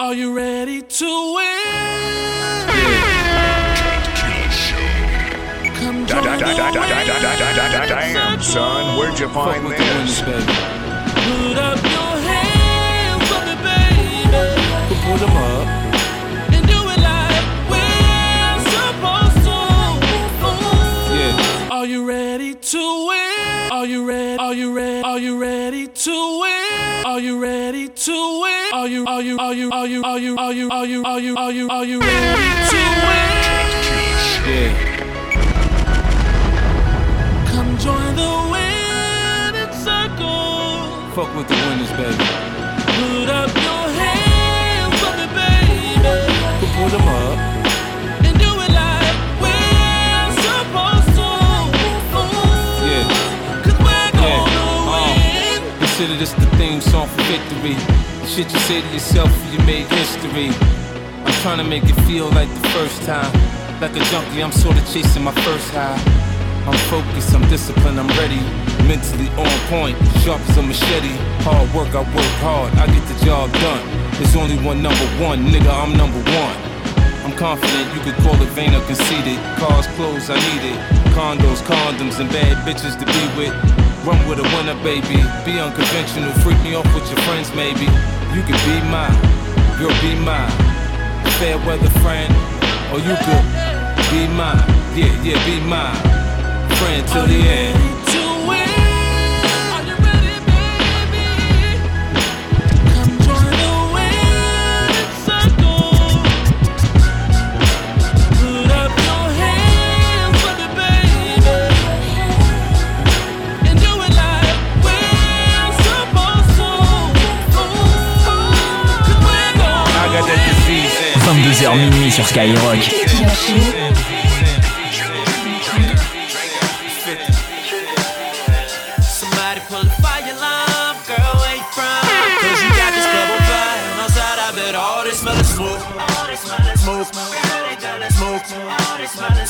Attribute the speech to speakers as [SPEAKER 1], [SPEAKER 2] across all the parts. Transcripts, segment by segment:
[SPEAKER 1] Are you ready to win? Come join the
[SPEAKER 2] Damn, son, where'd you find this?
[SPEAKER 1] Put up your hands for me, baby.
[SPEAKER 3] Put them up.
[SPEAKER 1] And do it like we're supposed to.
[SPEAKER 3] Yeah.
[SPEAKER 1] Are you ready to win? Are you ready? Are you ready? Are you ready to win? Are you ready to win? Are you are you are you are you are you are you are you are you are you are you ready to win?
[SPEAKER 3] Yeah.
[SPEAKER 1] Come join the winning circle.
[SPEAKER 3] Fuck with the winners, baby.
[SPEAKER 1] Put up your hands for me, baby.
[SPEAKER 3] Put them up. Consider this the theme song for victory. Shit you say to yourself when you made history. I'm trying to make it feel like the first time. Like a junkie, I'm sorta chasing my first high. I'm focused, I'm disciplined, I'm ready. Mentally on point, sharp as a machete. Hard work, I work hard, I get the job done. There's only one number one, nigga, I'm number one. I'm confident you could call it vain or conceited. Cars, clothes, I need it. Condos, condoms, and bad bitches to be with. Run with a winner, baby. Be unconventional. Freak me off with your friends, maybe. You could be mine. Girl, be mine. Fair weather friend. Or you could be mine. Yeah, yeah, be mine. Friend till the end.
[SPEAKER 4] 22h minuit sur Skyrock.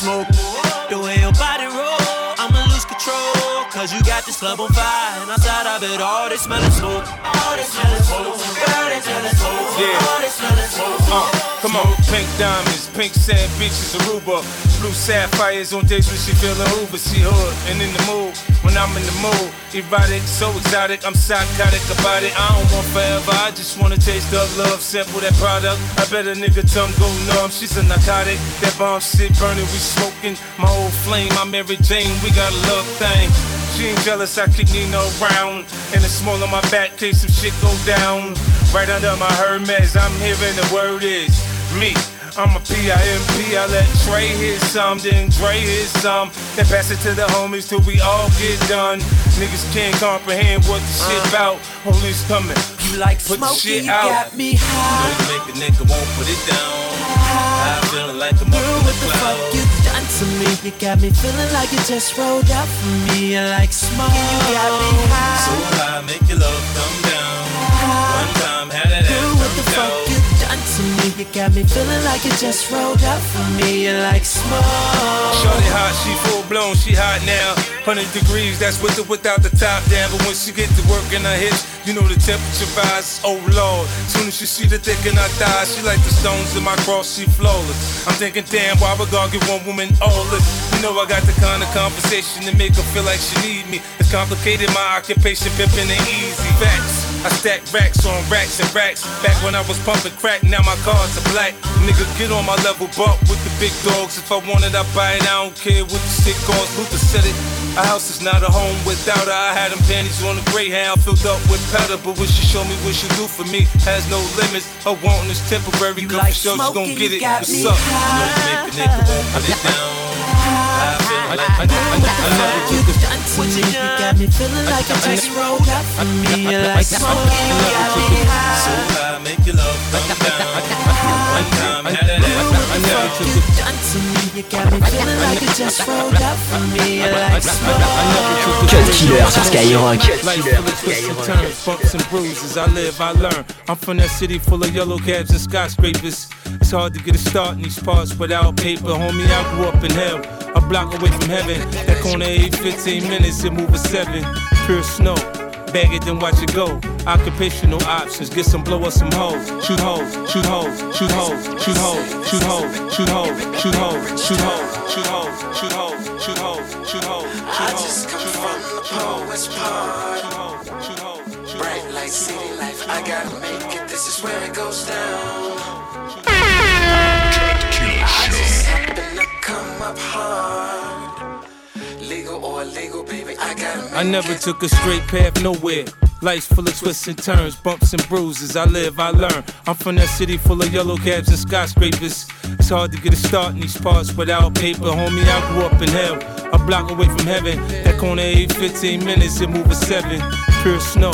[SPEAKER 1] smoke. The way your body roll, I'ma lose control. Cause you got this club on fire, and outside I bet all this smell of smoke. All this smell of smoke, girl, they smell of smoke.
[SPEAKER 3] Yeah.
[SPEAKER 1] All this smell of smoke.
[SPEAKER 3] Uh, come on, pink diamonds, pink sand beaches, Aruba, blue sapphires on days when she feeling Uber. She hood and in the mood when I'm in the mood. Erotic, so exotic, I'm psychotic about it. I don't want forever, I just wanna taste the love. Sample that product. I bet a nigga tongue go numb. She's a narcotic, that bomb shit burning, we smoking. My old flame, my Mary Jane, we got a love thing. She ain't jealous, I kick Nino round. And it's small on my back, case some shit go down. Right under my Hermes, I'm hearing the word is me. I'm a P-I-M-P, I let Trey hit some, then Dre hit some. Then pass it to the homies till we all get done. Niggas can't comprehend what the shit uh. about. Police coming,
[SPEAKER 1] You like
[SPEAKER 3] put the shit
[SPEAKER 1] you
[SPEAKER 3] out.
[SPEAKER 1] got me high.
[SPEAKER 3] You make a nigga won't put it down. I'm feeling like I'm
[SPEAKER 1] Girl,
[SPEAKER 3] up
[SPEAKER 1] what
[SPEAKER 3] the
[SPEAKER 1] the fuck you done to me? You got me feeling like you just rolled out for me. You like smoke, you got me high.
[SPEAKER 3] So
[SPEAKER 1] high.
[SPEAKER 3] high, make your love come down. One time, had that
[SPEAKER 1] Girl, what the
[SPEAKER 3] come
[SPEAKER 1] fuck You got me feeling like you just rolled up for me. You like smoke.
[SPEAKER 3] Shorty hot, she full blown, she hot now. 100 degrees, that's with or without the top down. But when she get to work in her hips, you know the temperature rise. Oh lord, soon as she see the dick in her thighs, she like the stones in my cross, she flawless. I'm thinking, damn, why would God give one woman all this? You know I got the kind of conversation to make her feel like she need me. It's complicated, my occupation pimping ain't easy. Facts. I stack racks on racks and racks. Back when I was pumping crack, now my cars are black. Nigga, get on my level, buck with the big dogs. If I want it, I buy it. I don't care what the shit costs. Luther said it. A house is not a home without her. I had them panties on the Greyhound filled up with powder. But when she show me what she do for me, has no limits. Her wanting is temporary.
[SPEAKER 1] You
[SPEAKER 3] Good
[SPEAKER 1] like
[SPEAKER 3] for sure, she gon' get it. What's up?
[SPEAKER 1] high.
[SPEAKER 3] Make a nigga won't put it down. I feel like
[SPEAKER 1] I, I, I never you done to me. You got me feeling like you just rolled out for me. You like smoke, you got me
[SPEAKER 3] so
[SPEAKER 1] high.
[SPEAKER 3] high, make your love come down. One time, had that
[SPEAKER 1] Girl, what
[SPEAKER 3] ass
[SPEAKER 1] the fuck you done to me? You got me feeling like you just rolled out for me. You like smoke.
[SPEAKER 4] Cut Killer sur Skyrock.
[SPEAKER 3] Life full of twists and turns, bumps and bruises. I live, I learn. I'm from that city full of yellow cabs and skyscrapers. It's hard to get a start in these parts without paper. Homie, I grew up in hell, a block away from heaven. That corner ain't 15 minutes, it move a seven. Pure snow, bag it, then watch it go. Occupational options, get some blow up some hoes. Shoot hoes, shoot hoes, shoot hoes, shoot hoes, shoot hoes, shoot hoes, shoot hoes, shoot hoes, shoot hoes, shoot hoes, shoot hoes, shoot hoes,
[SPEAKER 5] I just come from the poet's part. Bright light, city life, I gotta make it. This is where it goes down. I just happen to come up hard. Legal or illegal, baby, I gotta
[SPEAKER 3] I never took a straight path nowhere. Life's full of twists and turns, bumps and bruises. I live, I learn. I'm from that city full of yellow cabs and skyscrapers. It's hard to get a start in these parts without paper. Homie, I grew up in hell, a block away from heaven. That corner ain't 15 minutes, it move a seven. Pure snow.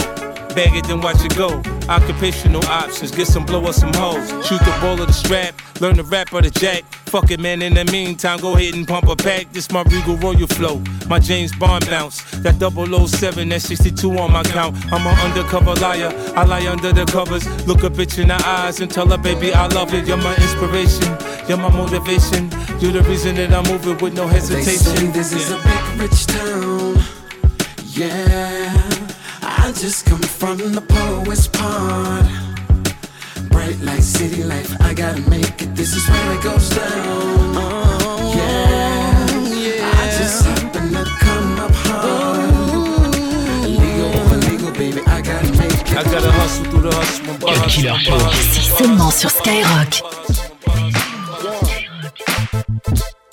[SPEAKER 3] Bag it, then watch it go. Occupational options, get some blow up some hoes. Shoot the ball of the strap, learn the rap or the jack. Fuck it, man. In the meantime, go ahead and pump a pack. This my Regal Royal flow, my James Bond bounce. That 007, that 62 on my count. I'm an undercover liar. I lie under the covers. Look a bitch in the eyes and tell her, baby, I love it. You're my inspiration, you're my motivation. You're the reason that I'm moving with no hesitation.
[SPEAKER 5] They say this is a big rich town. Yeah, I just come from the poet's part. Bright light, city life, I gotta make it. This is where it goes down. Yeah, I just happen to come up hard. Legal or illegal, baby, I gotta make it.
[SPEAKER 3] I gotta hustle through the hustle. and
[SPEAKER 6] Cut Killer
[SPEAKER 3] hustle,
[SPEAKER 6] Show.
[SPEAKER 7] C'est seulement sur Skyrock.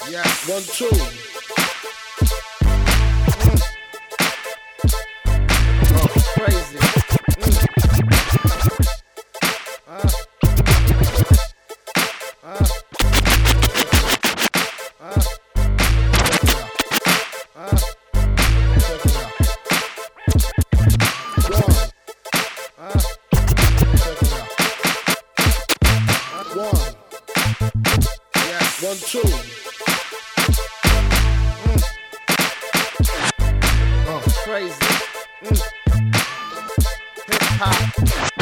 [SPEAKER 8] Yeah, one, two. Oh, crazy. One, two. Oh, crazy. Mm. Hip hop.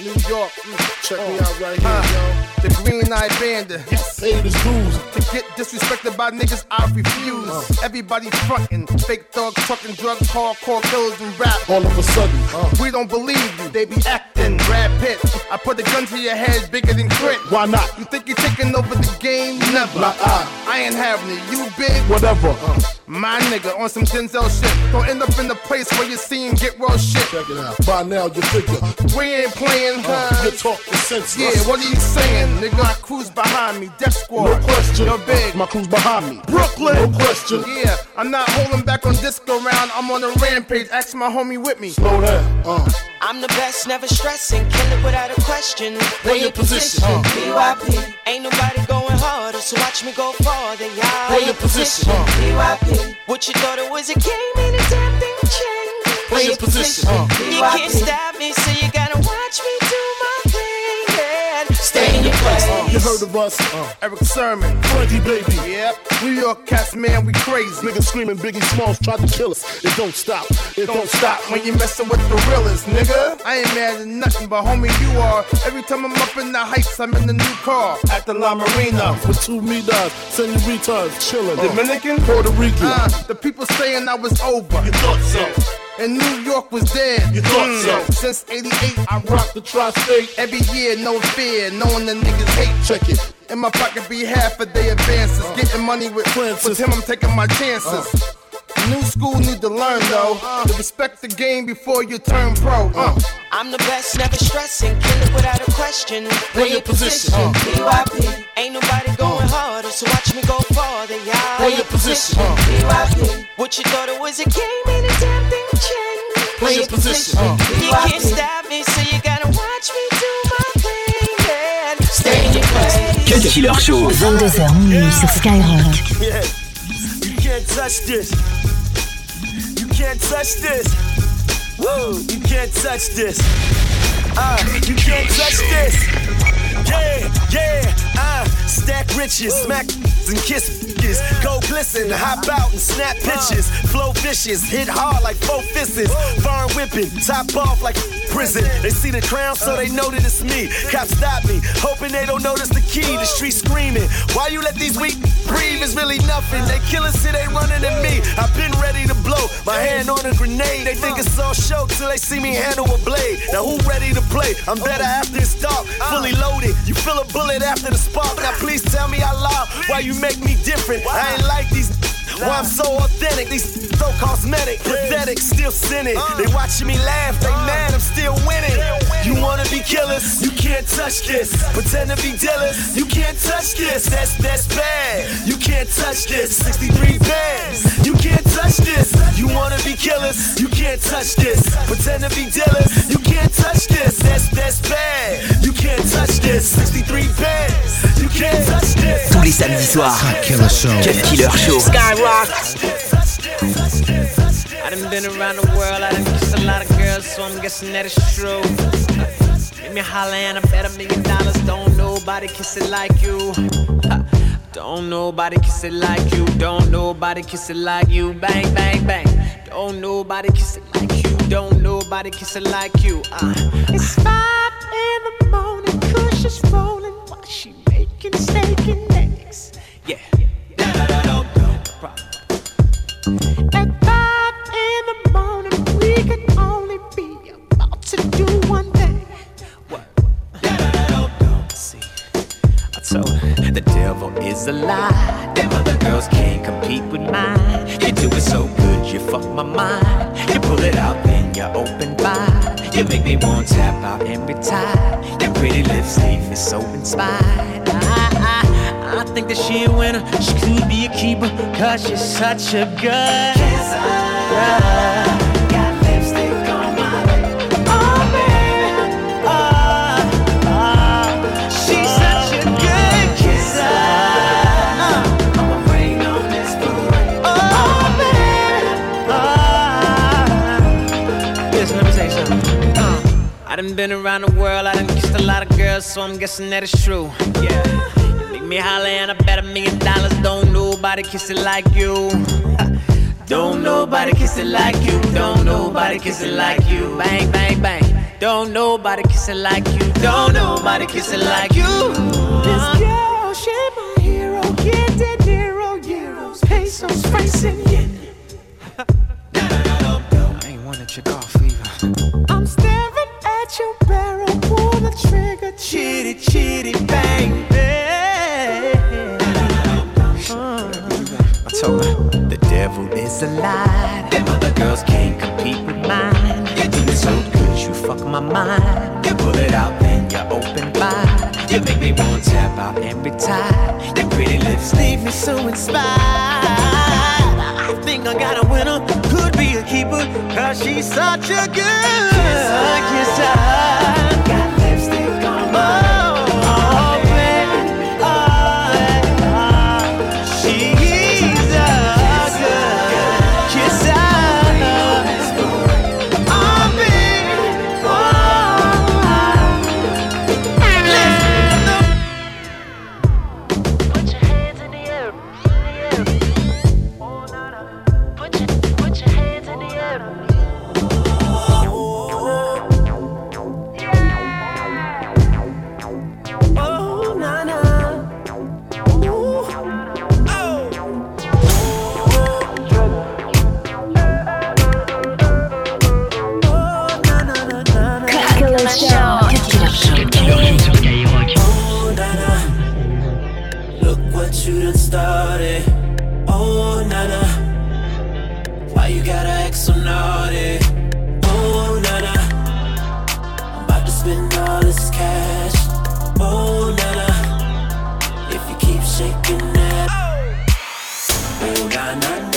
[SPEAKER 8] Uh, New York. Mm.
[SPEAKER 9] Check
[SPEAKER 8] Oh.
[SPEAKER 9] me out right here,
[SPEAKER 8] Uh,
[SPEAKER 9] yo.
[SPEAKER 8] The green eyed bandit.
[SPEAKER 9] Yes, paid his dues.
[SPEAKER 8] To get disrespected by niggas, I refuse. Everybody frontin', fake thugs, trucking drugs, hardcore killers, and rap.
[SPEAKER 9] All of a sudden, uh,
[SPEAKER 8] We don't believe you, they be acting. Brad Pitt, I put a gun to your head bigger than crit.
[SPEAKER 9] why not?
[SPEAKER 8] You think you're taking over the game? Never.
[SPEAKER 9] I.
[SPEAKER 8] I ain't having it. You big,
[SPEAKER 9] Whatever. Uh,
[SPEAKER 8] my nigga, on some Denzel shit. Don't end up in the place where you see him get real shit.
[SPEAKER 9] check it out. By now, you figure.
[SPEAKER 8] We ain't playing,
[SPEAKER 9] Uh,
[SPEAKER 8] huh?
[SPEAKER 9] you talk the sense.
[SPEAKER 8] Yeah, what are you saying? Nigga, I cruise behind me, Death Squad.
[SPEAKER 9] No question.
[SPEAKER 8] You're big.
[SPEAKER 9] My crew's behind me.
[SPEAKER 8] Brooklyn.
[SPEAKER 9] No question.
[SPEAKER 8] Yeah, I'm not holding back on disco round. I'm on a rampage. Ask my homie with me.
[SPEAKER 9] Slow down. Uh,
[SPEAKER 10] I'm the best, never stressing, kill it without a question.
[SPEAKER 9] Play your position. Uh.
[SPEAKER 10] PYP. Ain't nobody going harder, so watch me go farther, y'all.
[SPEAKER 9] Play your position. Uh.
[SPEAKER 10] PYP. What you thought it was a game, ain't a damn thing changed.
[SPEAKER 9] Play your position. Uh.
[SPEAKER 10] You can't stop me, so you gotta watch me place.
[SPEAKER 9] You heard of us? Uh,
[SPEAKER 8] Erick Sermon.
[SPEAKER 9] Frankie, baby.
[SPEAKER 8] Yep. New York cats, man, we crazy.
[SPEAKER 9] Niggas screaming Biggie Smalls tried to kill us. It don't stop. It
[SPEAKER 8] Don't
[SPEAKER 9] don't
[SPEAKER 8] stop when you messin' with the realest, nigga. I ain't mad at nothing, but homie, you are. Every time I'm up in the heights, I'm in the new car at the La Marina.
[SPEAKER 9] With two meters, senoritas, chillin'.
[SPEAKER 8] Dominican?
[SPEAKER 9] Puerto Rican.
[SPEAKER 8] Uh, the people saying I was over.
[SPEAKER 9] You thought so.
[SPEAKER 8] And New York was dead.
[SPEAKER 9] You thought mm. so.
[SPEAKER 8] Since 88, I rock
[SPEAKER 9] Rock the tri-state.
[SPEAKER 8] every year, no fear, knowing the niggas hate.
[SPEAKER 9] Check it.
[SPEAKER 8] In my pocket be half of their advances. Getting money with
[SPEAKER 9] Francis.
[SPEAKER 8] With him, I'm taking my chances. Uh-huh. New school need to learn though. to respect the game before you turn pro. Uh.
[SPEAKER 10] I'm the best, never stressing, kill it without a question.
[SPEAKER 9] Play your position. Uh.
[SPEAKER 10] PYP. Ain't nobody going harder, so watch me go farther, y'all.
[SPEAKER 9] Play your position. Uh.
[SPEAKER 10] PYP. What you thought it was a game, ain't a damn thing changed.
[SPEAKER 9] Play your position. Uh.
[SPEAKER 10] You can't stop me, so you gotta watch me do my thing. And stay in your place.
[SPEAKER 6] Cut Killer Show.
[SPEAKER 7] 22h minuit sur Skyrock.
[SPEAKER 11] Yeah. You can't touch this. You can't touch this. Woo! You can't touch this. Uh, you can't touch this. Yeah, yeah, uh, stack riches, smack and kiss bitches. Go glisten, hop out and snap pictures. Flow vicious, hit hard like four fists. Foreign whipping, top off like prison. They see the crown, so they know that it's me. Cops stop me, hoping they don't notice the key. The street screaming. Why you let these weak breathe? is really nothing. They killing shit, they running at on a grenade. They think it's all show till they see me handle a blade. Now who ready to play? I'm better after it's dark, fully loaded. You feel a bullet after the spark. Now please tell me I lie. why you make me different. I ain't like these. Why I'm so authentic, these so cosmetic, pathetic, still sinning. They watching me laugh, they mad, I'm still winning. You wanna be killers, you can't touch this. Pretend to be dealers, you can't touch this. That's that's bad. You can't touch this. 63 bands, you can't touch this. You wanna be killers, you can't touch this. Pretend to be dealers, you can't touch this. That's that's bad. You can't touch this. 63 bands, you can't touch this.
[SPEAKER 12] Tous les samedis soirs.
[SPEAKER 13] Killer Show.
[SPEAKER 12] Cut Killer Show.
[SPEAKER 14] Skyrock. I done been around the world, I done kissed a lot of girls, so I'm guessing that it's true. Make me holler and I bet a million dollars. Don't nobody kiss it like you. Don't nobody kiss it like you. Don't nobody kiss it like you. Bang, bang, bang. Don't nobody kiss it like you. Don't nobody kiss it like you. Uh. It's five in the morning, Kush is rolling while she making steak and eggs. Yeah. At five Her the devil is a lie. Them other girls can't compete with mine. You do it so good, you fuck my mind. You pull it out, then you open wide. You make me want to tap out and retire. Your pretty lips leave me so inspired. I, I, I think that she a winner. She could be a keeper, cause she's such a good kisser. Been around the world, I done kissed a lot of girls, so I'm guessing that it's true. Yeah. You make me holler and I bet a million dollars. Don't nobody kiss it like you. Don't nobody kiss it like you. Don't nobody kiss it like you. Bang, bang, bang. Don't nobody kiss it like you. Don't nobody kiss it like you. This uh-huh. girl, she my hero. Get De Niro, euros, pesos, francs, and yen. I ain't wanna check off at your barrel, pull the trigger, chitty, chitty, bang, I told her the devil is a lie. Them other girls can't compete with mine. You do it so good, you fuck my mind. You pull it out, then you open wide. You make me want to tap out and retire. Your pretty lips leave me so inspired. I think I got a winner, be a keeper, cause she's such a good. Got Oh,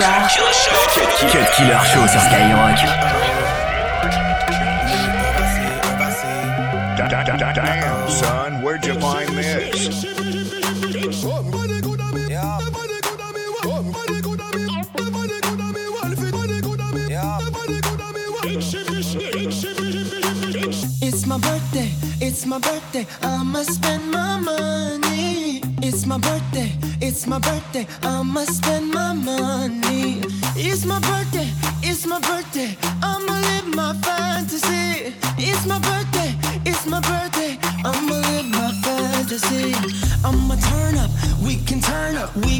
[SPEAKER 15] soirs.
[SPEAKER 6] Cut Killer Show sur Skyrock.
[SPEAKER 2] Da- da- da- da- Damn, son, where'd you find this?
[SPEAKER 16] It's my birthday, it's my birthday, I'ma spend my money. It's my birthday, it's my birthday, I'ma spend my money. It's my birthday, it's my birthday, I'ma live my fantasy. It's my birthday, it's my birthday, I'ma live my fantasy. I'ma turn up, we can turn up, we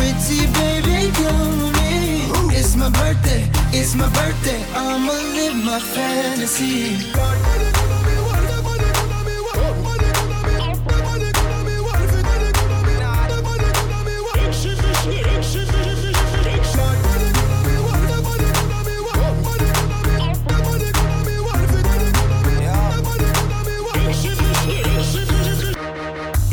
[SPEAKER 16] it's my birthday. I'ma live my fantasy.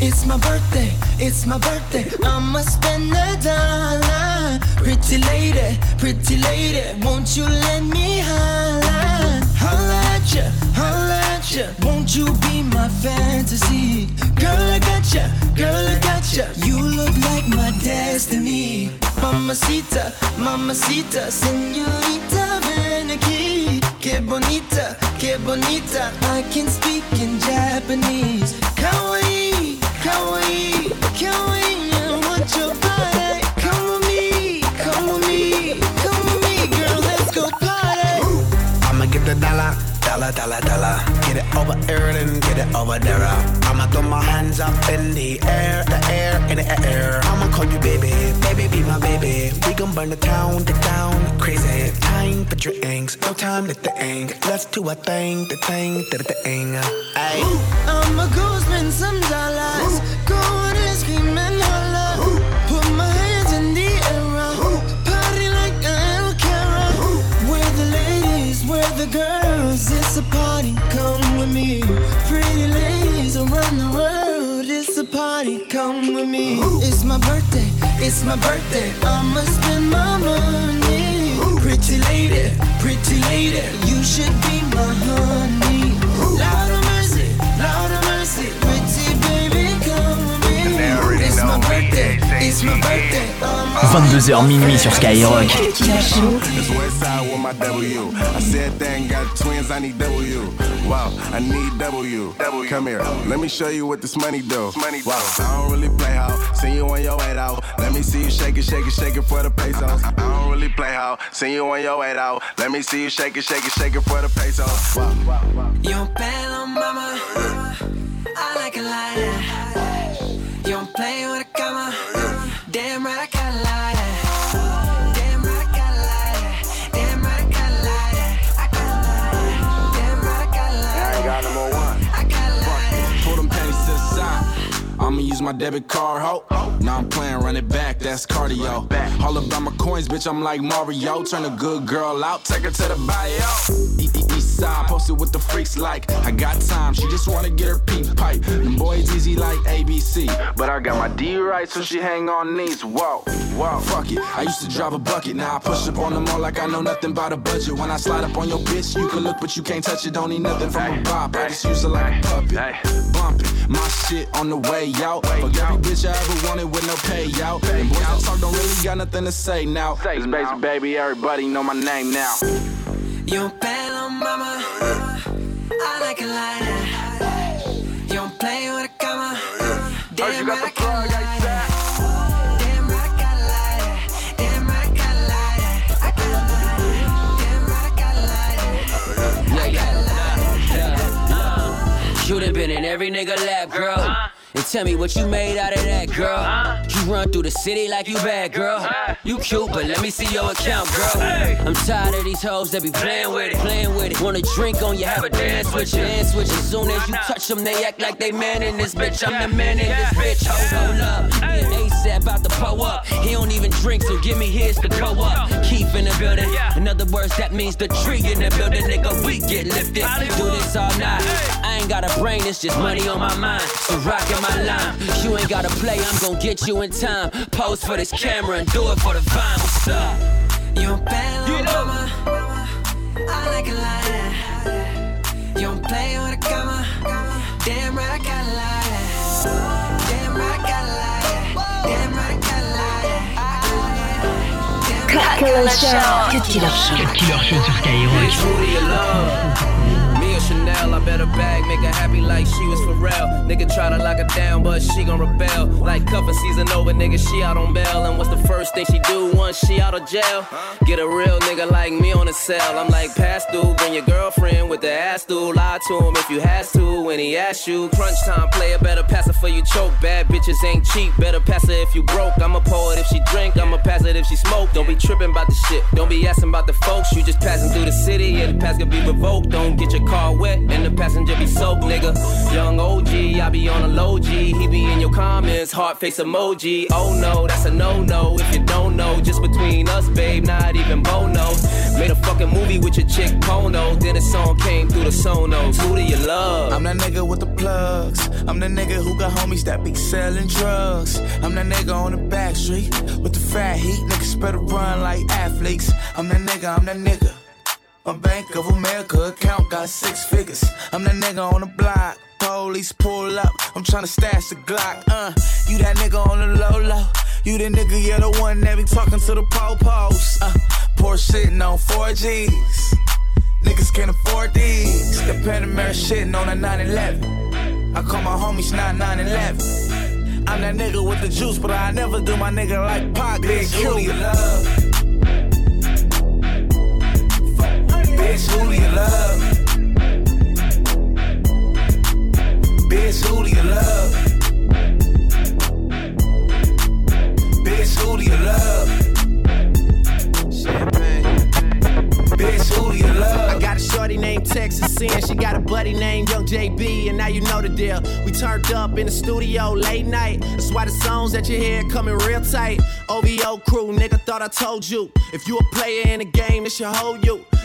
[SPEAKER 16] It's my birthday, it's my birthday. I'ma spend a dollar. Pretty lady, pretty lady, won't you let me holla? Holla at ya, holla at ya. Won't you be my fantasy? Girl, I got ya, girl, I got ya. You look like my destiny. Mamacita, mamacita, señorita, ven aquí. Que bonita, que bonita. I can speak in Japanese. Kawaii, kawaii, kawaii.
[SPEAKER 17] The dollar, dollar, dollar, dollar. Get it over here and get it over there. I'ma throw my hands up in the air, the air, in the air. I'ma call you baby, baby, be my baby. We gon' burn the town, the town, crazy. Time for drinks, no time to think. Let's do a thing, the thing, the thing. Ayy.
[SPEAKER 16] I'ma go spend with me. It's my birthday, it's my birthday. I'ma spend my money. Pretty lady, pretty lady, you should be my honey. It's my birthday.
[SPEAKER 6] 22h minuit sur Skyrock.
[SPEAKER 7] It's west side with my W. I I need W. Wow, I W. Come here, let me show you what this money do. Wow, I don't really play how. See you on your way out. Let me see you shake it, shake it, shake it for the pesos. I don't really play how. See you on your way out. Let me see you shake it, shake it, shake it for the pesos. Wow, wow, wow.
[SPEAKER 18] Pelo, mama. I like like. You don't play with a. Damn right, I
[SPEAKER 19] my debit card, ho. Now I'm playing, run it back, that's cardio. All about my coins, bitch, I'm like Mario. Turn a good girl out, take her to the bio. East side, posted with the freaks like. I got time, she just wanna get her pink pipe. Them boys easy like ABC. But I got my D right, so she hang on knees. Whoa, whoa, fuck it. I used to drive a bucket, now I push up on them all like I know nothing about a budget. When I slide up on your bitch, you can look, but you can't touch it. Don't need nothing from a bop. I just use her like a puppet. Bumping my shit on the way out. Fuck every bitch I ever wanted with no payout. And boys that talk don't really got nothing to say now. It's basic, baby, everybody know my name now.
[SPEAKER 11] Yo pelo, mama, I like it like that. You don't play with a cama. Damn right, I got like that. Damn right, I got like that. Damn right, I got like that. I got like that. Damn right, I got like that. I got like that.
[SPEAKER 18] You done been in every nigga lap, girl. And tell me what you made out of that, girl. You run through the city like you bad, girl. You cute, but let me see your account, girl. I'm tired of these hoes that be playing with it, playing with it. Wanna drink on you, have a dance with you, dance with you. Soon as you touch them, they act like they man in this bitch. I'm the man in this bitch. Hold up, me and ASAP about to pull up. He don't even drink, so give me his to go up. Keep in the building. In other words, that means the tree in the building, nigga. We get lifted. Do this all night. I ain't got a brain, it's just money on my mind. So rockin' my line. You ain't gotta play, I'm gon' get you in time. Pose for this camera and do it for the vine. What's up?
[SPEAKER 11] You don't pelo, mama. I like it like that. You don't play with a comma. Damn right, I got it like that. Damn right, I got it like that. Damn right, I got it like that.
[SPEAKER 7] Cut Killer Show. Cut Killer Show.
[SPEAKER 12] Cut Killer Show sur Skyrock.
[SPEAKER 20] Chanel, I bet bag, make her happy like she was for real. Nigga try to lock her down, but she gon' rebel. Like cuffin' season over, nigga, she out on bail. And what's the first thing she do once she out of jail? Get a real nigga like me on the cell. I'm like, pass through, bring your girlfriend with the ass through. Lie to him if you has to when he asks you. Crunch time, player, better pass it for you choke. Bad bitches ain't cheap, better pass it if you broke. I'm a poet if she drink, I'm a pass it if she smoke. Don't be tripping about the shit, don't be asking about the folks. You just passing through the city, yeah, the pass can be revoked. Don't get your car wet and the passenger be soaked, nigga. Young OG, I be on a low G. He be in your comments, heart face emoji. Oh no, that's a no no. If you don't know, just between us, babe, not even Bono. Made a fucking movie with your chick Pono. Then a song came through the Sonos. Who do you love?
[SPEAKER 21] I'm that nigga with the plugs. I'm the nigga who got homies that be selling drugs. I'm that nigga on the back street with the fat heat. Niggas better run like athletes. I'm that nigga, I'm that nigga. My Bank of America account got six figures. I'm that nigga on the block. Police pull up. I'm tryna stash the Glock. Uh, you that nigga on the low low. You the nigga, yeah, the one that be talking to the po-pos. Uh, Porsche sitting on 4Gs. Niggas can't afford these. The Panamera shitting on a 911. I call my homies 9911. I'm that nigga with the juice, but I never do my nigga like Pac. Big your love. Bitch, who do you love? Bitch, who do you love? Bitch, who do you love? Bitch, who do you love?
[SPEAKER 22] I got a shorty named Texas Sin. She got a buddy named Young JB, and now you know the deal. We turned up in the studio late night. That's why the songs that you hear coming real tight. OVO crew, nigga, thought I told you. If you a player in the game, it should hold you.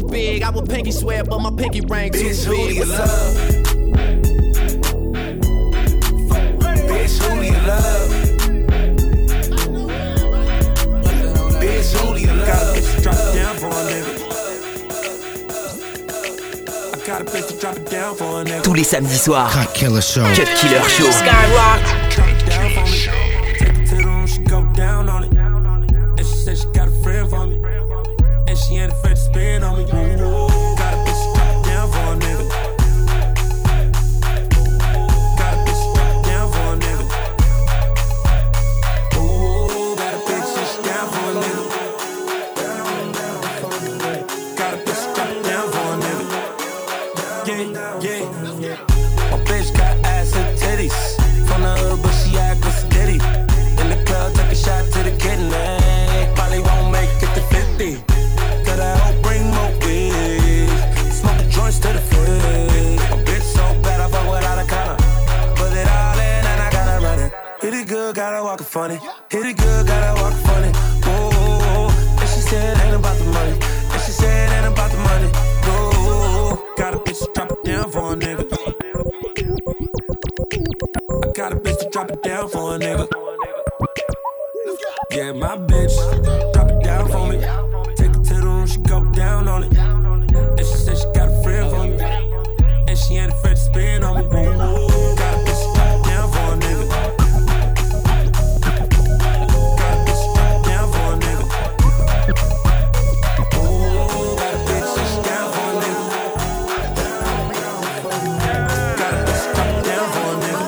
[SPEAKER 22] big. I would pinky swear, but my pinky ring too
[SPEAKER 21] Bitch, who
[SPEAKER 22] big.
[SPEAKER 21] do you
[SPEAKER 22] What's up?
[SPEAKER 21] love? Bitch, who do you love? Bitch, who do you love?
[SPEAKER 23] Drop it down for a nigga. I got a bitch to drop it down for a nigga.
[SPEAKER 12] Tous les samedis soirs.
[SPEAKER 24] Cut Killer Show.
[SPEAKER 12] Cut Killer Show.
[SPEAKER 23] Skyrock.
[SPEAKER 25] Yeah, my bitch, drop it down for me. Take it to the room, she go down on it. And she said she got a friend for me. And she ain't afraid to spin on me. Ooh, got a bitch to drop it down for a nigga. Got a bitch to drop it down for a nigga. Ooh, got a bitch that she down for a nigga. Got a bitch to drop it down for a nigga.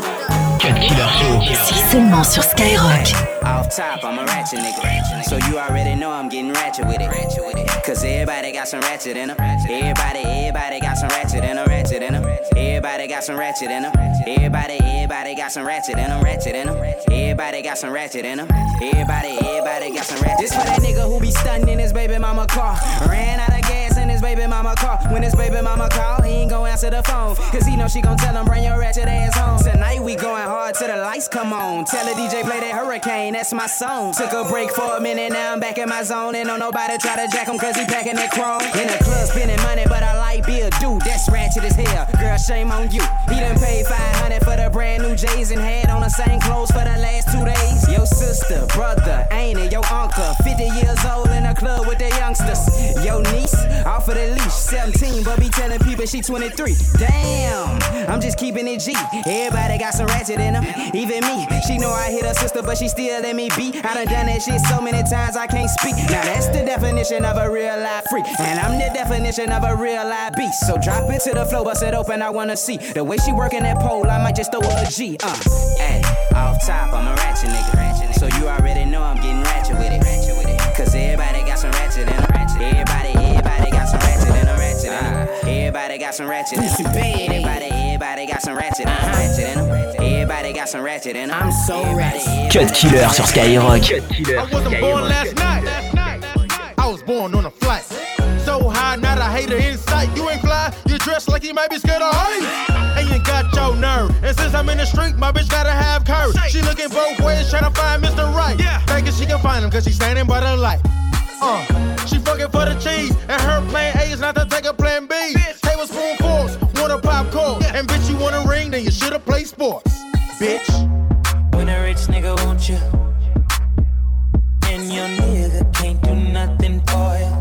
[SPEAKER 26] Cut Killer Show.
[SPEAKER 7] Si seulement sur Skyrock.
[SPEAKER 27] Off top, I'm a ratchet nigga. So you already know I'm getting ratchet with it. Cause everybody got some ratchet in them. Everybody, everybody got some ratchet in them. Ratchet in them. Everybody got some ratchet in them. Everybody, everybody got some ratchet in them. Ratchet in them. Everybody got some ratchet in them. Everybody, everybody got some ratchet. This for that nigga who be stunning in his baby mama car. Ran out of gas baby mama car. When his baby mama call, he ain't gon' answer the phone. Cause he know she gon' tell him, bring your ratchet ass home. Tonight we going hard till the lights come on. Tell the DJ play that hurricane, that's my song. Took a break for a minute, now I'm back in my zone. And don't nobody try to jack him cause he packing that chrome. In the club spending money, but I like a dude. That's ratchet as hell. Girl, shame on you. He done paid 500 for the brand new J's and had on the same clothes for the last two days. Your sister, brother, ain't it? Your uncle, 50 years old in a club with the youngsters. Your niece, off of the leash, 17, but be telling people she 23. Damn, I'm just keeping it G. Everybody got some ratchet in them, even me. She know I hit her sister, but she still let me be. I done done that shit so many times I can't speak. Now that's the definition of a real life freak, and I'm the definition of a real life beast. So drop it to the floor, bust it open, I wanna see the way she working that pole. I might just throw a G. Uh, hey, off top, I'm a ratchet nigga. So you already know I'm getting ratchet with it. Cause everybody got some ratchet in them. Everybody, everybody got some ratchet in them. Ratchet in 'em. Everybody got some ratchet in them. Everybody, everybody got some ratchet in 'em. Ratchet in 'em. Everybody got some ratchet in them. I'm so ready.
[SPEAKER 26] Cut Killer sur Skyrock. Cut Killer
[SPEAKER 8] I wasn't born last night. I was born on a flight. So high, not a hater in sight. You ain't fly, you dress like you might be scared of heights. And got your nerve. And since I'm in the street, my bitch gotta have courage. She looking both ways, trying to find Mr. Right. Yeah. Thinking she can find him, cause she's standing by the light. Uh, she fucking for the cheese, and her plan A is not to take a plan B. Tablespoon force, wanna pop corn. And bitch, you want a ring, then you should've played sports. Bitch.
[SPEAKER 25] When a rich nigga want you, and your nigga can't do nothing for you.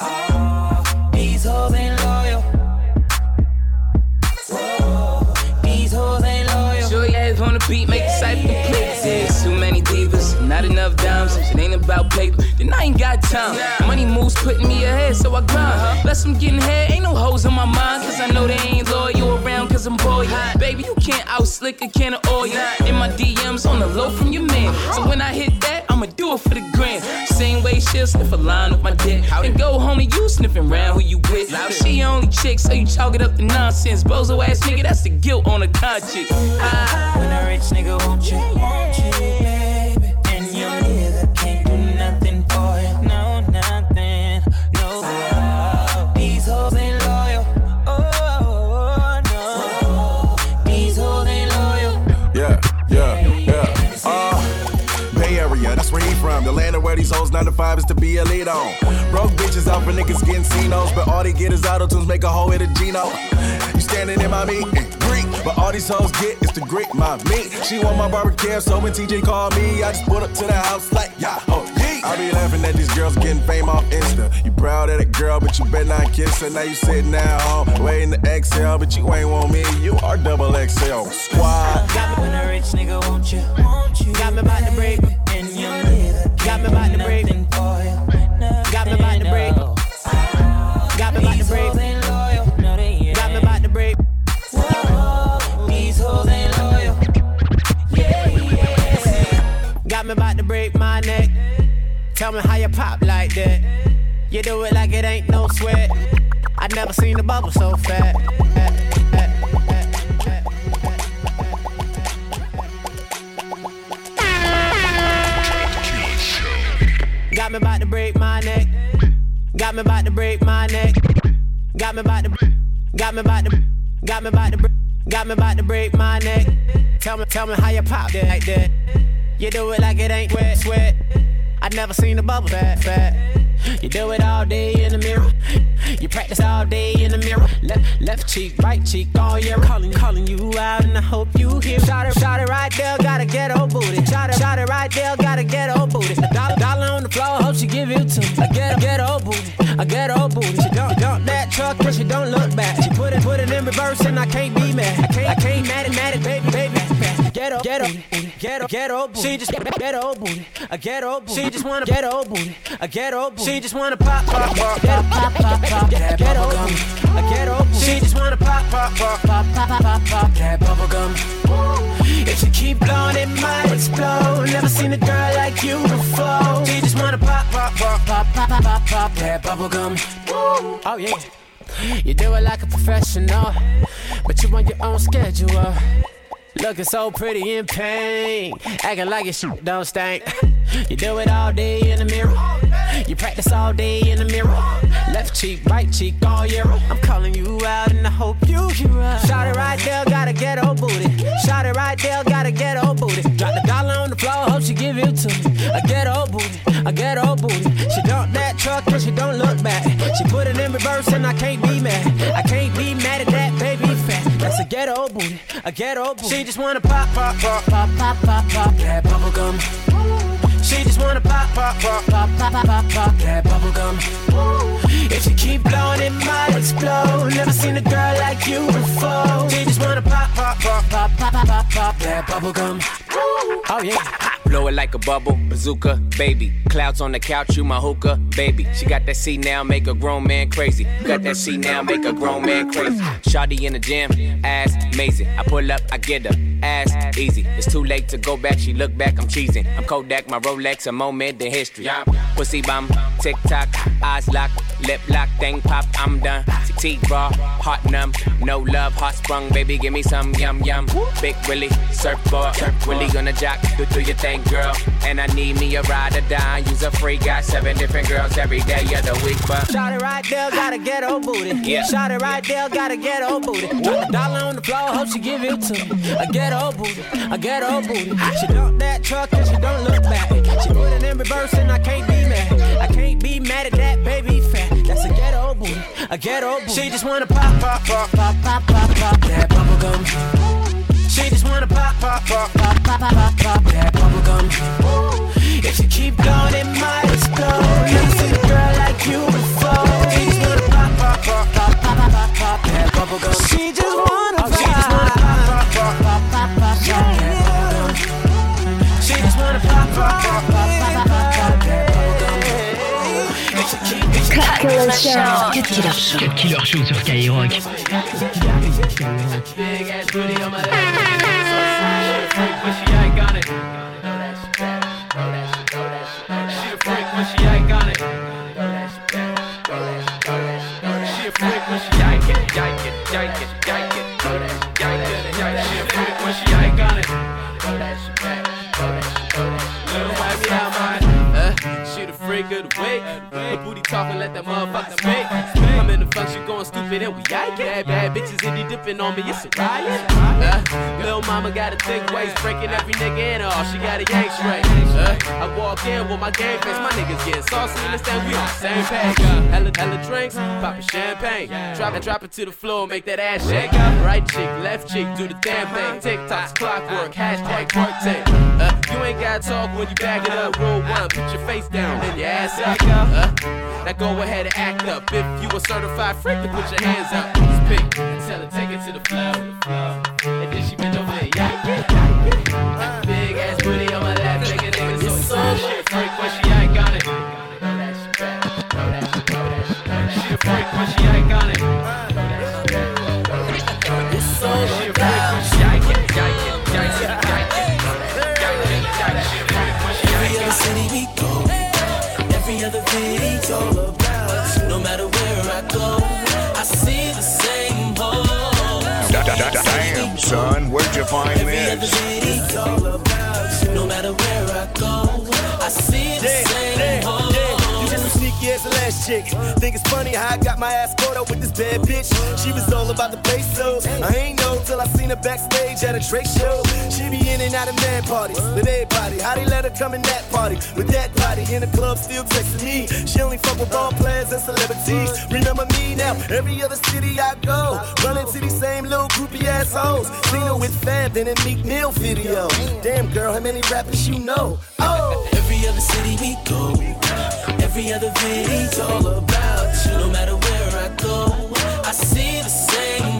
[SPEAKER 25] Oh, these hoes ain't
[SPEAKER 3] beat, make not enough dimes. It ain't about paper, then I ain't got time. Money moves putting me ahead, so I grind. Less I'm getting head, ain't no hoes on my mind. Cause I know they ain't loyal around, cause I'm boy. Baby, you can't out slick a can of oil. In my DMs on the low from your man. So when I hit that, I'ma do it for the gram. Same way she'll sniff a line with my dick. And go home homie, you sniffing round who you with. She only chick, so you chalk it up to nonsense. Bozo ass nigga, that's the guilt on the conscience. Ah.
[SPEAKER 25] When a rich nigga want you, want you,
[SPEAKER 19] 9 to 5 is to be a lead on. Broke bitches out for niggas getting C-notes, but all they get is auto tunes, make a hoe hit a Gino. You standing in my meat, Greek, but all these hoes get is to Greek, my meat. She want my barbecue, so when TJ call me, I just put up to the house like, yeah, oh, yeah. I be laughing at these girls getting fame off Insta. You proud of that girl, but you better not kiss her. Now you sitting at home, waiting to exhale, but you ain't want me. You are double XL squad.
[SPEAKER 25] Got me when a rich nigga want you, want you. Got me about to break, got me about to break. Got me about to break. Got me about to break. Got me about to break. These hoes ain't loyal. Yeah, yeah. Got me about to break my neck. Tell me how you pop like that. You do it like it ain't no sweat. I never seen a bubble so fat. Got me about to break my neck. Got me about to break my neck. Got me about to. Got me about to. Got me about to. Got me about to break my neck. Tell me, tell me how you pop that like that. You do it like it ain't wet, sweat. I never seen a bubble fat, fat. You do it all day in the mirror. You practice all day in the mirror. Left, left cheek, right cheek, all year. Calling, calling you out, and I hope you hear. Shot it, shot it right there, gotta get old booty. Shot it, shot it right there, gotta get old booty. A dollar, dollar on the floor, hope she give you me. I get, get old booty, I get old booty. She don't, dump that truck, but she don't look back. She put it, put it in reverse, and I can't be mad. I can't, I can't mad it, mad it, baby, baby. Get up, ghetto, ghetto booty. She just ghetto booty, a ghetto booty. She just wanna ghetto booty, a ghetto booty. She just wanna pop, pop, pop, ghetto, pop, pop, pop, that ghetto booty, a ghetto booty. She just wanna pop, pop, pop, pop, pop, pop, pop, that bubble gum. If you keep blowing, it might explode. Never seen a girl like you before. She just wanna pop, pop, pop, pop, pop, pop, pop, pop that bubble gum. Oh yeah. You do it like a professional, but you on your own schedule. Looking so pretty in pain, acting like your shit don't stink. You do it all day in the mirror. You practice all day in the mirror. Left cheek, right cheek, all year. I'm calling you out and I hope you hear us. Shot it right there, gotta get old booty. Shot it right there, gotta get old booty. Drop the dollar on the floor, hope she give it to me. I get old booty, I get old booty. She dump that truck and she don't look back. She put it in reverse and I can't be mad. I can't be mad at that baby fat. That's a ghetto booty, a ghetto booty. She just wanna pop, pop, pop, pop, pop, pop, pop, that bubble gum. She just wanna pop, pop, pop, pop, pop, pop, pop, pop that bubblegum. If she keep blowing, it might explode. Never seen a girl like you before. She just wanna pop, pop, pop, pop, pop, pop, pop, pop that bubblegum. Oh yeah.
[SPEAKER 12] Blow it like a bubble, bazooka, baby. Clouds on the couch, you my hookah, baby. She got that C now, make a grown man crazy. Got that C now, make a grown man crazy. Shawty in the gym, ass amazing. I pull up, I get her, ass easy. It's too late to go back, she look back, I'm cheesing. I'm Kodak, my Rolex, a moment in history. Pussy bum, tick tock, eyes locked, lip lock, thing pop, I'm done. Teeth raw, heart numb, no love, heart sprung, baby, give me some yum yum. Big Willie, surfboard, Willie gonna jock, do, do your thing, girl. And I need me a ride or die, use a free, got seven different girls every day of the week, but.
[SPEAKER 25] Shot it right there, gotta get old booty.
[SPEAKER 12] Yeah.
[SPEAKER 25] Shot it right there, gotta get old booty. Drop the dollar on the floor, hope she give it to me. I get old booty, I get old booty. She dump that truck and she don't look back. She put it in reverse and I can't be mad. I can't be mad at that baby fat. That's a ghetto booty, a ghetto booty. She just wanna pop, pop, pop, pop, pop, pop, pop, that bubble gum. She just wanna pop, pop, pop, pop, pop, pop, pop, pop that bubblegum. If keep blowing, it might explode. She just wanna pop, pop. She just wanna pop, she just wanna pop, pop. She just wanna pop, pop,
[SPEAKER 4] sur Skyrock.
[SPEAKER 25] Big ass booty on my Booty talking, let that motherfucker speak. I'm in the function going stupid and we yank it. Bad, bad bitches indie dipping on me, it's a riot. Uh, little mama got a thick waist, breaking every nigga in her off. She got a yank straight. Uh, I walk in with my game face, my niggas get saucy. Understand we on the same page. Hella, hella drinks, popping champagne. Drop it, drop it to the floor, make that ass shake. Right cheek, left cheek, do the damn thing. TikTok's clockwork, hashtag twerk tape. Uh, you ain't gotta talk when you back it up. Roll one, put your face down, then your ass up. Uh, now go ahead and act up. If you a certified freak, then put your hands up. Just pick, tell her take it to the floor. And then she bend over and yank it. Big ass
[SPEAKER 2] find
[SPEAKER 1] Every other
[SPEAKER 2] this?
[SPEAKER 1] city's all about you. No matter where I go, I see the same hoes.
[SPEAKER 11] You just as sneaky as the last chick. Think it's funny how I got my ass caught up with this bad bitch. She was all about the pesos. I ain't know till I seen her backstage at a Drake show. She be in and out of man parties with everybody. How they let her come in that party with that body in the club still texting me. She only fuck with ball players and celebrities. Remember me now? Every other city I go, Running to these same little groupie assholes. Seen her with Fab in a Meek Mill video. Damn girl, how many rappers you know? Oh,
[SPEAKER 1] Every other city we go, every other video's all about you. No matter where I go, I see the same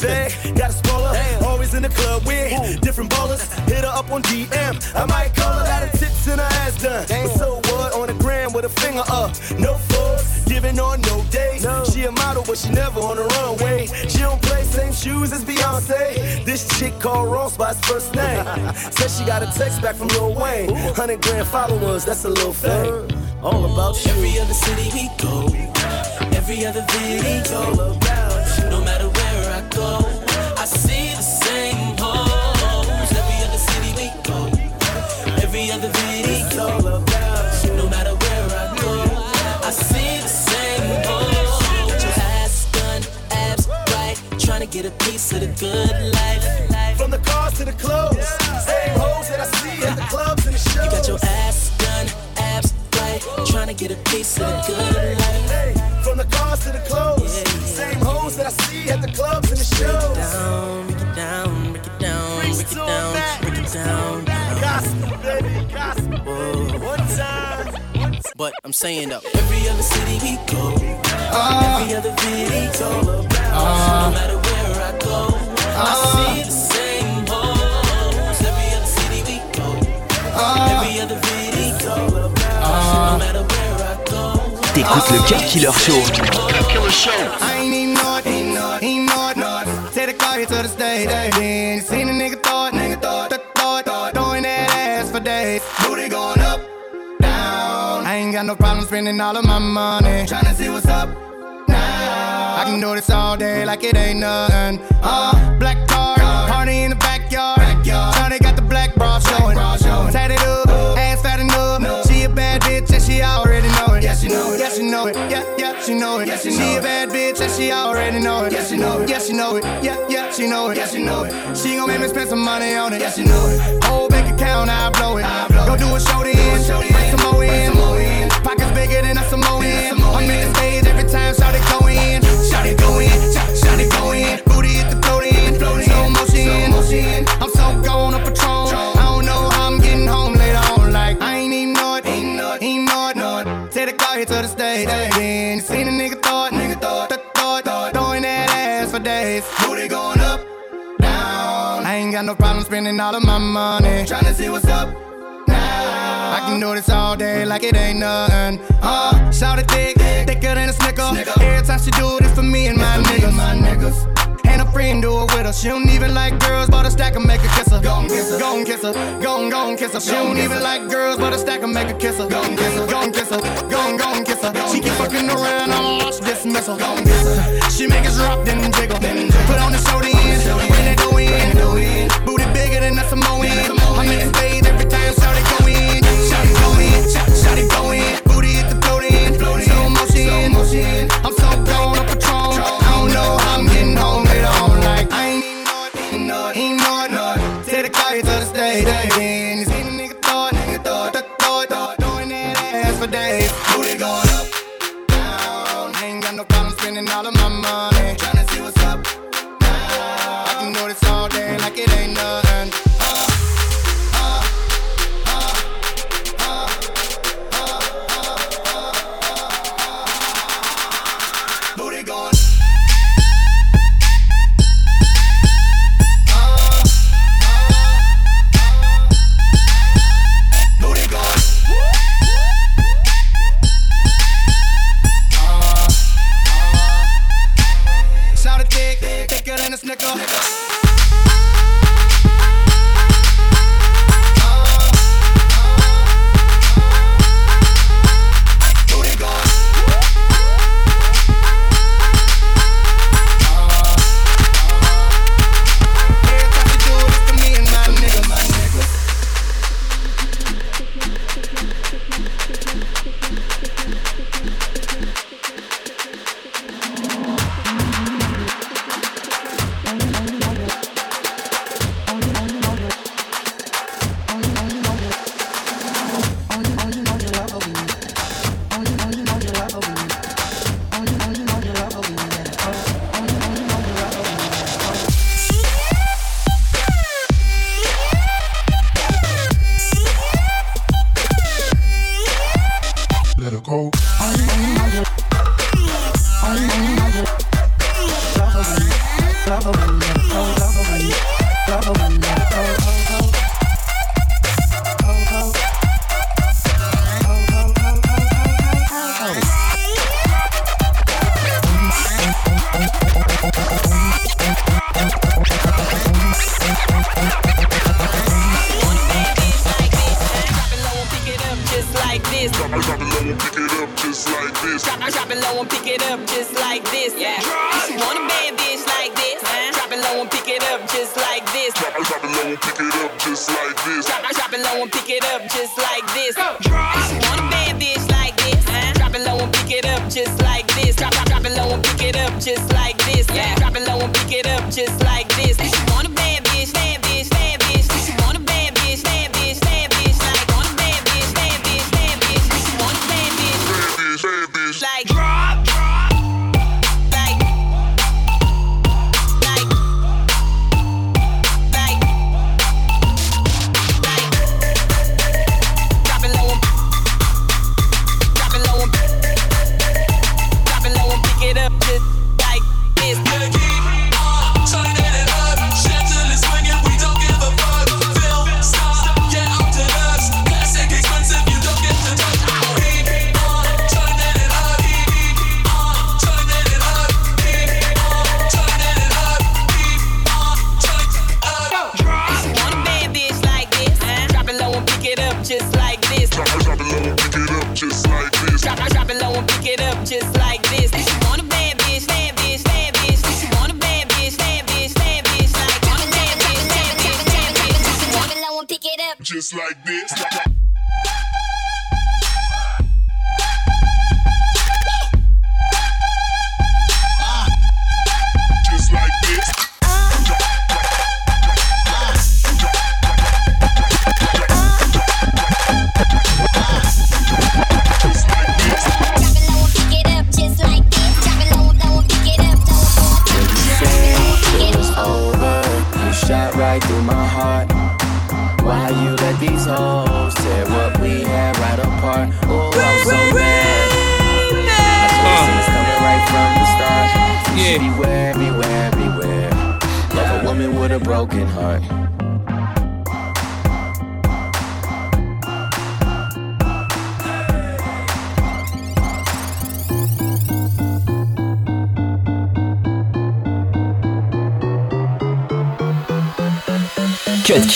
[SPEAKER 11] bag, got a spoiler. Always in the club with different ballers. Hit her up on DM, I might call her, got her tits and her ass done. But so what? On the gram with a finger up, no force, giving on no days. She a model, but she never on the runway. She don't play same shoes as Beyonce. This chick called Ross by his first name. Said she got a text back from Lil Wayne. 100 grand followers, that's a little thing. All about you.
[SPEAKER 1] Every other city we go, every other video's all about you. No matter where I go, I see the same hoes. Every other city we go, every other video's all about you. No matter where I go, I see the same hoes. Got your ass done, abs right, trying to get a piece of the good life.
[SPEAKER 11] From the cars to the clothes, same hoes that I see at the clubs and the shows.
[SPEAKER 1] You got your ass done, abs right, trying to get a piece of the good life.
[SPEAKER 11] From the cars to the clothes, same hoes that I see at the clubs shows.
[SPEAKER 1] Break it down, break it down, break it down, break it down,
[SPEAKER 11] Gospel, baby, gospel. One time.
[SPEAKER 1] But I'm saying though, every other city we go, every other video's all about. No matter where I go, I see the same hoes. Every other city we go, every other video's all about. No matter where I go.
[SPEAKER 4] T'écoutes le Cut Killer Show.
[SPEAKER 8] I ain't even it. Take the car here to the stage, then you seen a nigga thought, nigga thought, th- thought, thought, throwing that ass for days. Booty going up, down. I ain't got no problem spending all of my money. Tryna see what's up now. I can do this all day like it ain't nothing. Uh, black car, party in the backyard. Shawty got the black bra showing. Tatted up, ass fat enough. She a bad bitch and she already know it. Yeah, she know it. Yeah, she know it. Yeah, yeah, she know it. she a bad bitch and she already know it. Yeah, she know it. Yeah, she know it. Yeah, yeah, she know it. Yeah, she know it. She gon' make me spend some money on it. Yeah, she know it. Whole bank account, I blow it. Go do a show then. Bring some more in. Pockets bigger than a Samoan. I'm in the stage every time. Shout it go in. Shout it go in. Shout it go in. Booty hit the float in. Slow motion. Spending all of my money. Tryna see what's up. Now. I can do this all day like it ain't nothing. Uh, shout it thick, thicker than a snicker. Every time she do this for me and my niggas. My niggas. And a friend do it with her. She don't even like girls, but a stack and make her kiss her. Gon' kiss her, gon' kiss her, gon' gon' kiss her. She don't even like girls, but a stack and make her kiss her. Gon' kiss her, gon' kiss her, gon' gon' kiss her. She keep fucking around, I'm lost, dismiss her. Gon' kiss her. She make us drop, then jiggle. Put on the show then, Booty bigger than a Samoan. I'm in the every time, shout
[SPEAKER 5] bitches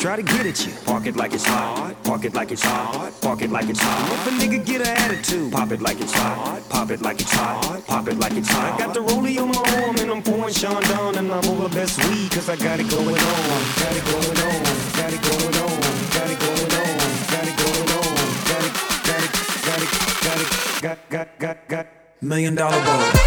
[SPEAKER 4] try to get at you. Park it like it's hot, park it like it's hot, park it like it's hot. If a nigga get an attitude, pop it like it's hot, pop it like it's hot, pop it like it's hot. I got the rollie on my arm and I'm pouring Chandon and I'm over best weed cause I got it going on, got it going on, got it going on, got it going on, got it going on, got it, got it, got it, got it, got got got got million dollar ball.